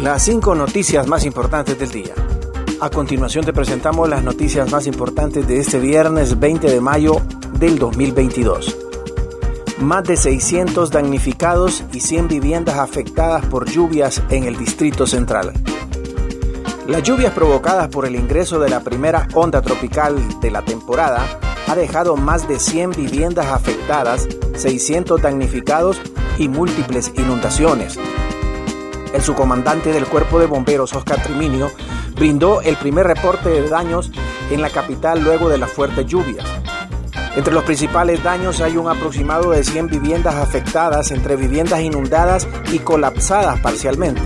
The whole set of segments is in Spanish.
Las cinco noticias más importantes del día. A continuación te presentamos las noticias más importantes de este viernes 20 de mayo del 2022. Más de 600 damnificados y 100 viviendas afectadas por lluvias en el Distrito Central. Las lluvias provocadas por el ingreso de la primera onda tropical de la temporada ha dejado más de 100 viviendas afectadas, 600 damnificados y múltiples inundaciones. El subcomandante del Cuerpo de Bomberos, Oscar Triminio, brindó el primer reporte de daños en la capital luego de las fuertes lluvias. Entre los principales daños hay un aproximado de 100 viviendas afectadas entre viviendas inundadas y colapsadas parcialmente.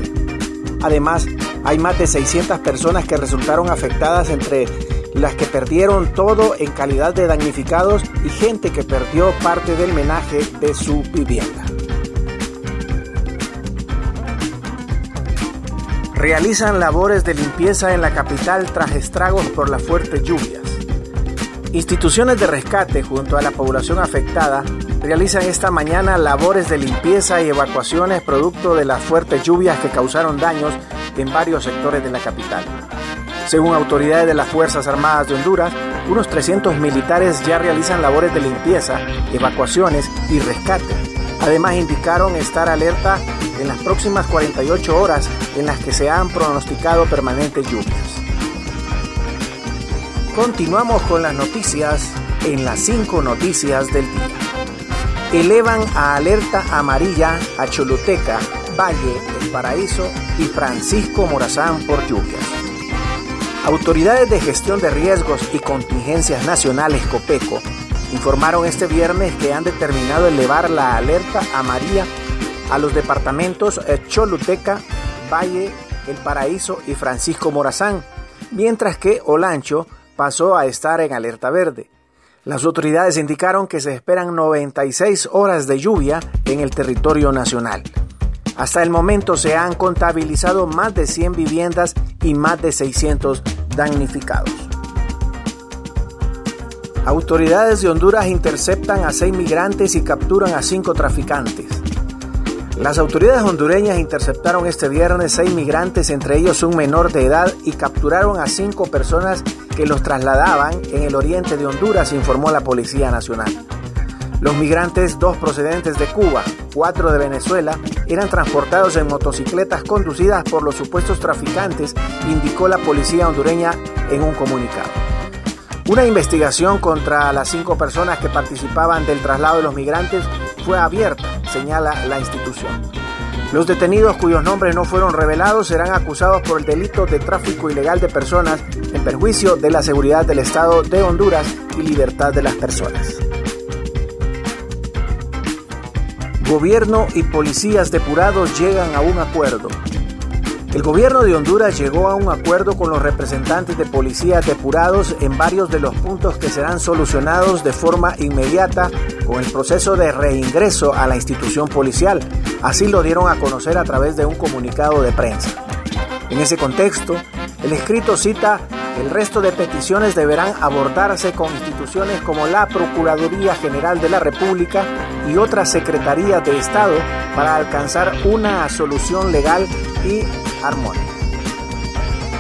Además, hay más de 600 personas que resultaron afectadas entre las que perdieron todo en calidad de damnificados y gente que perdió parte del menaje de su vivienda. Realizan labores de limpieza en la capital tras estragos por las fuertes lluvias. Instituciones de rescate junto a la población afectada realizan esta mañana labores de limpieza y evacuaciones producto de las fuertes lluvias que causaron daños en varios sectores de la capital. Según autoridades de las Fuerzas Armadas de Honduras, unos 300 militares ya realizan labores de limpieza, evacuaciones y rescate. Además indicaron estar alerta en las próximas 48 horas en las que se han pronosticado permanentes lluvias. Continuamos con las noticias en las 5 noticias del día. Elevan a alerta amarilla a Choluteca, Valle, El Paraíso y Francisco Morazán por lluvias. Autoridades de gestión de riesgos y contingencias nacionales COPECO informaron este viernes que han determinado elevar la alerta amarilla a los departamentos Choluteca, Valle, El Paraíso y Francisco Morazán, mientras que Olancho pasó a estar en alerta verde. Las autoridades indicaron que se esperan 96 horas de lluvia en el territorio nacional. Hasta el momento se han contabilizado más de 100 viviendas y más de 600 damnificados. Autoridades de Honduras interceptan a seis migrantes y capturan a cinco traficantes. Las autoridades hondureñas interceptaron este viernes seis migrantes, entre ellos un menor de edad, y capturaron a cinco personas que los trasladaban en el oriente de Honduras, informó la Policía Nacional. Los migrantes, dos procedentes de Cuba, cuatro de Venezuela, eran transportados en motocicletas conducidas por los supuestos traficantes, indicó la policía hondureña en un comunicado. Una investigación contra las cinco personas que participaban del traslado de los migrantes fue abierta, señala la institución. Los detenidos cuyos nombres no fueron revelados serán acusados por el delito de tráfico ilegal de personas en perjuicio de la seguridad del Estado de Honduras y libertad de las personas. Gobierno y policías depurados llegan a un acuerdo. El gobierno de Honduras llegó a un acuerdo con los representantes de policías depurados en varios de los puntos que serán solucionados de forma inmediata con el proceso de reingreso a la institución policial. Así lo dieron a conocer a través de un comunicado de prensa. En ese contexto, el escrito cita el resto de peticiones deberán abordarse con instituciones como la Procuraduría General de la República y otras secretarías de Estado para alcanzar una solución legal y armónica.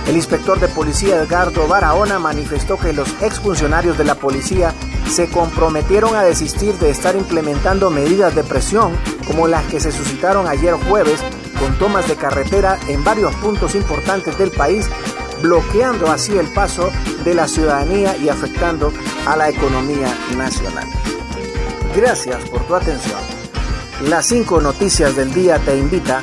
El inspector de policía Edgardo Barahona manifestó que los exfuncionarios de la policía se comprometieron a desistir de estar implementando medidas de presión como las que se suscitaron ayer jueves con tomas de carretera en varios puntos importantes del país bloqueando así el paso de la ciudadanía y afectando a la economía nacional. Gracias por tu atención. Las cinco noticias del día te invita